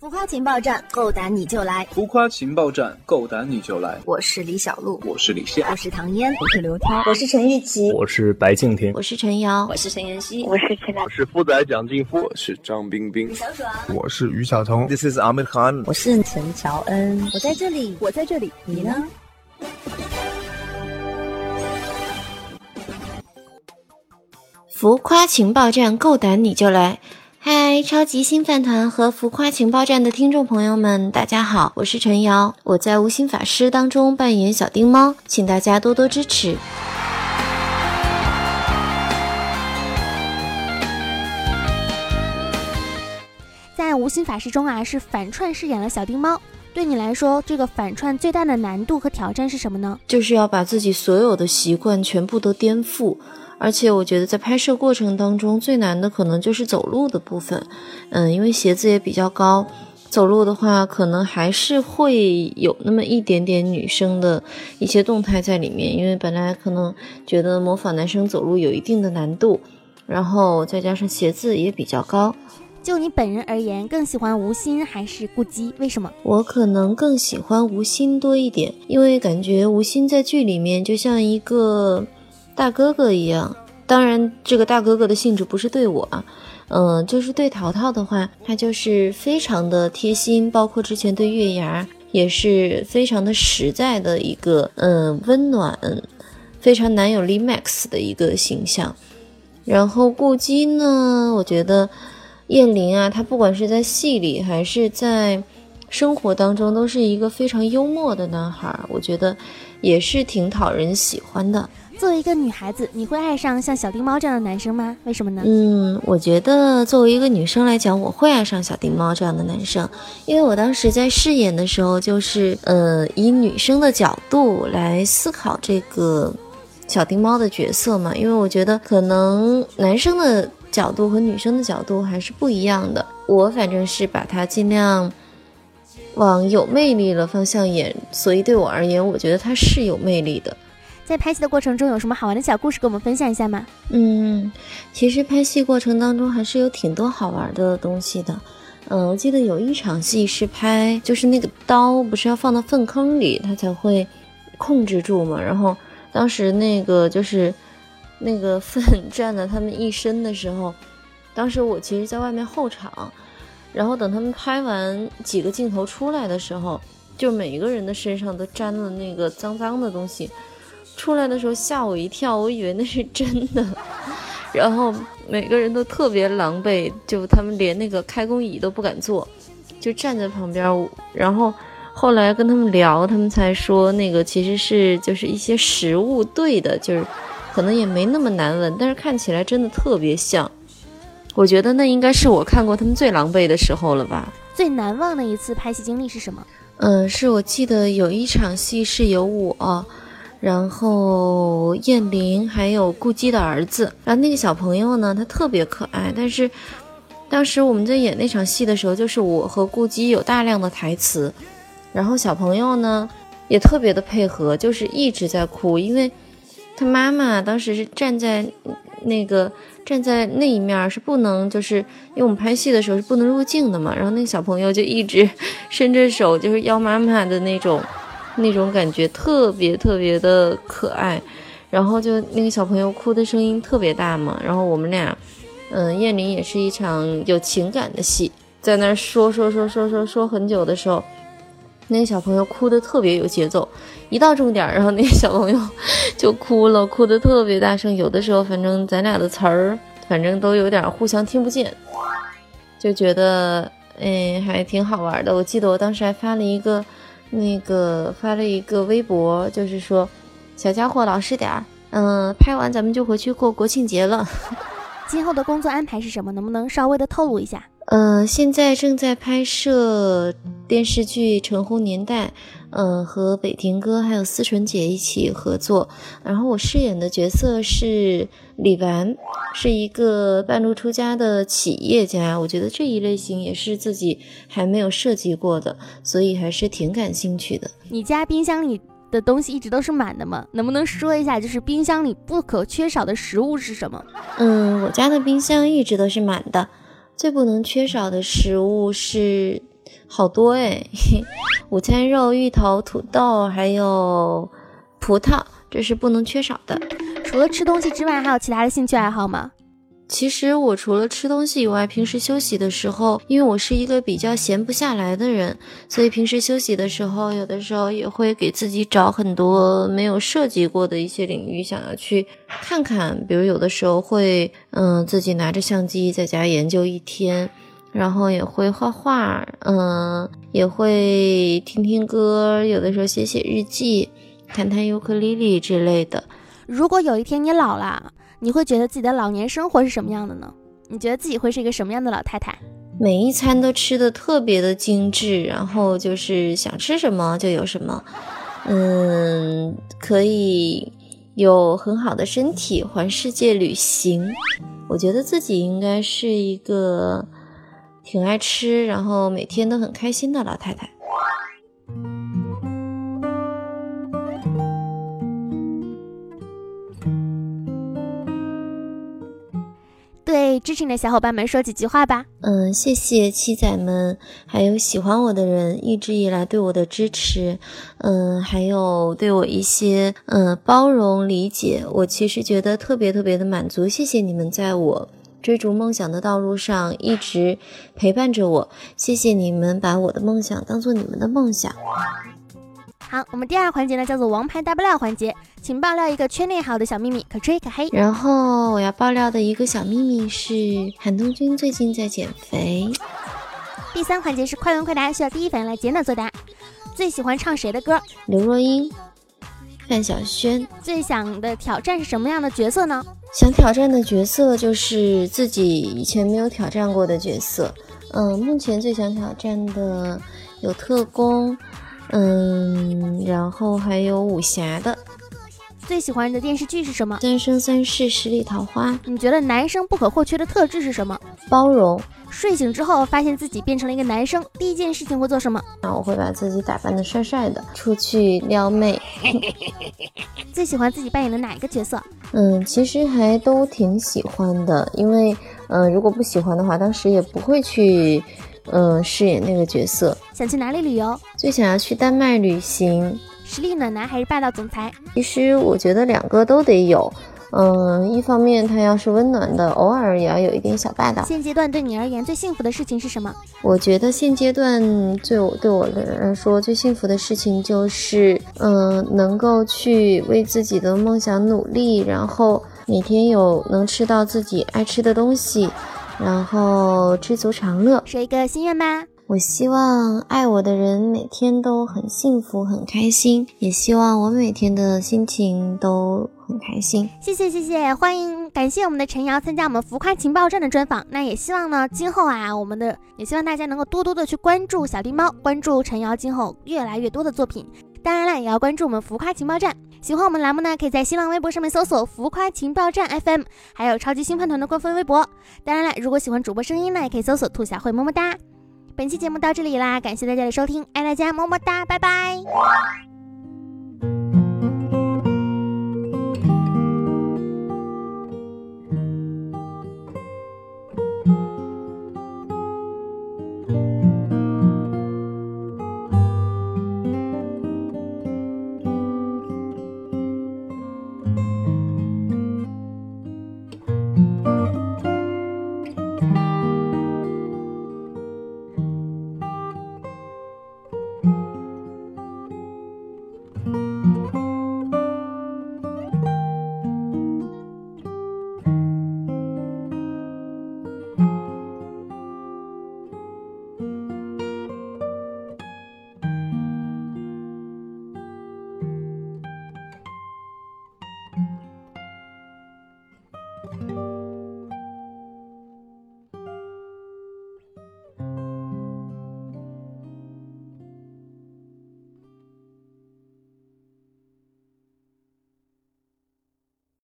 浮夸情报站，够胆你就来！浮夸情报站，够胆你就来！我是李小璐，我是李现，我是唐嫣，我是刘涛，我是陈玉琪，我是白敬亭，我是陈瑶，我是陈妍希，我是陈我是富仔蒋劲夫，我是张冰冰，小爽，我是于晓彤，This is Amir Khan，我是陈乔恩，我在这里，我在这里，你呢？浮夸情报站，够胆你就来！嗨，超级新饭团和浮夸情报站的听众朋友们，大家好，我是陈瑶，我在无心法师当中扮演小丁猫，请大家多多支持。在无心法师中啊，是反串饰演了小丁猫。对你来说，这个反串最大的难度和挑战是什么呢？就是要把自己所有的习惯全部都颠覆。而且我觉得在拍摄过程当中最难的可能就是走路的部分，嗯，因为鞋子也比较高，走路的话可能还是会有那么一点点女生的一些动态在里面，因为本来可能觉得模仿男生走路有一定的难度，然后再加上鞋子也比较高。就你本人而言，更喜欢吴昕还是顾姬？为什么？我可能更喜欢吴昕多一点，因为感觉吴昕在剧里面就像一个。大哥哥一样，当然这个大哥哥的性质不是对我啊，嗯，就是对淘淘的话，他就是非常的贴心，包括之前对月牙也是非常的实在的一个，嗯，温暖，非常男友力 max 的一个形象。然后顾姬呢，我觉得燕玲啊，她不管是在戏里还是在生活当中，都是一个非常幽默的男孩，我觉得也是挺讨人喜欢的。作为一个女孩子，你会爱上像小丁猫这样的男生吗？为什么呢？嗯，我觉得作为一个女生来讲，我会爱上小丁猫这样的男生，因为我当时在饰演的时候，就是呃以女生的角度来思考这个小丁猫的角色嘛。因为我觉得可能男生的角度和女生的角度还是不一样的。我反正是把它尽量往有魅力的方向演，所以对我而言，我觉得他是有魅力的。在拍戏的过程中，有什么好玩的小故事跟我们分享一下吗？嗯，其实拍戏过程当中还是有挺多好玩的东西的。嗯，我记得有一场戏是拍，就是那个刀不是要放到粪坑里，它才会控制住嘛。然后当时那个就是那个粪 占了他们一身的时候，当时我其实在外面候场，然后等他们拍完几个镜头出来的时候，就每一个人的身上都沾了那个脏脏的东西。出来的时候吓我一跳，我以为那是真的，然后每个人都特别狼狈，就他们连那个开工椅都不敢坐，就站在旁边。然后后来跟他们聊，他们才说那个其实是就是一些食物兑的，就是可能也没那么难闻，但是看起来真的特别像。我觉得那应该是我看过他们最狼狈的时候了吧。最难忘的一次拍戏经历是什么？嗯，是我记得有一场戏是由我。然后燕玲还有顾姬的儿子，然后那个小朋友呢，他特别可爱。但是当时我们在演那场戏的时候，就是我和顾姬有大量的台词，然后小朋友呢也特别的配合，就是一直在哭，因为他妈妈当时是站在那个站在那一面，是不能就是因为我们拍戏的时候是不能入镜的嘛。然后那个小朋友就一直伸着手，就是要妈妈的那种。那种感觉特别特别的可爱，然后就那个小朋友哭的声音特别大嘛，然后我们俩，嗯，燕玲也是一场有情感的戏，在那说说说说说说很久的时候，那个小朋友哭的特别有节奏，一到重点，然后那个小朋友就哭了，哭的特别大声，有的时候反正咱俩的词儿，反正都有点互相听不见，就觉得哎还挺好玩的。我记得我当时还发了一个。那个发了一个微博，就是说，小家伙老实点儿，嗯，拍完咱们就回去过国庆节了。今后的工作安排是什么？能不能稍微的透露一下？嗯，现在正在拍摄电视剧《橙红年代》。嗯，和北庭哥还有思纯姐一起合作，然后我饰演的角色是李纨，是一个半路出家的企业家。我觉得这一类型也是自己还没有涉及过的，所以还是挺感兴趣的。你家冰箱里的东西一直都是满的吗？能不能说一下，就是冰箱里不可缺少的食物是什么？嗯，我家的冰箱一直都是满的，最不能缺少的食物是好多哎，午餐肉、芋头、土豆，还有葡萄，这是不能缺少的。除了吃东西之外，还有其他的兴趣爱好吗？其实我除了吃东西以外，平时休息的时候，因为我是一个比较闲不下来的人，所以平时休息的时候，有的时候也会给自己找很多没有涉及过的一些领域，想要去看看。比如有的时候会，嗯，自己拿着相机在家研究一天，然后也会画画，嗯，也会听听歌，有的时候写写日记，弹弹尤克里里之类的。如果有一天你老了，你会觉得自己的老年生活是什么样的呢？你觉得自己会是一个什么样的老太太？每一餐都吃的特别的精致，然后就是想吃什么就有什么，嗯，可以有很好的身体，环世界旅行。我觉得自己应该是一个挺爱吃，然后每天都很开心的老太太。对支持你的小伙伴们说几句话吧。嗯，谢谢七仔们，还有喜欢我的人一直以来对我的支持，嗯，还有对我一些嗯包容理解，我其实觉得特别特别的满足。谢谢你们在我追逐梦想的道路上一直陪伴着我，谢谢你们把我的梦想当做你们的梦想。好，我们第二环节呢叫做王牌大爆料环节，请爆料一个圈内好的小秘密，可吹可黑。然后我要爆料的一个小秘密是，韩东君最近在减肥。第三环节是快问快答，需要第一反应来简短作答。最喜欢唱谁的歌？刘若英、范晓萱。最想的挑战是什么样的角色呢？想挑战的角色就是自己以前没有挑战过的角色。嗯，目前最想挑战的有特工。嗯，然后还有武侠的。最喜欢的电视剧是什么？三生三世十里桃花。你觉得男生不可或缺的特质是什么？包容。睡醒之后发现自己变成了一个男生，第一件事情会做什么？那我会把自己打扮的帅帅的，出去撩妹。最喜欢自己扮演的哪一个角色？嗯，其实还都挺喜欢的，因为嗯，如果不喜欢的话，当时也不会去。嗯，饰演那个角色。想去哪里旅游？最想要去丹麦旅行。实力暖男还是霸道总裁？其实我觉得两个都得有。嗯，一方面他要是温暖的，偶尔也要有一点小霸道。现阶段对你而言最幸福的事情是什么？我觉得现阶段最对我来说最幸福的事情就是，嗯，能够去为自己的梦想努力，然后每天有能吃到自己爱吃的东西。然后知足常乐，说一个心愿吧。我希望爱我的人每天都很幸福、很开心，也希望我每天的心情都很开心。谢谢谢谢，欢迎感谢我们的陈瑶参加我们浮夸情报站的专访。那也希望呢，今后啊，我们的也希望大家能够多多的去关注小丁猫，关注陈瑶今后越来越多的作品。当然了，也要关注我们浮夸情报站。喜欢我们栏目呢，可以在新浪微博上面搜索“浮夸情报站 FM”，还有超级星饭团的官方微博。当然了，如果喜欢主播声音呢，也可以搜索“兔小慧么么哒”。本期节目到这里啦，感谢大家的收听，爱大家么么哒，拜拜。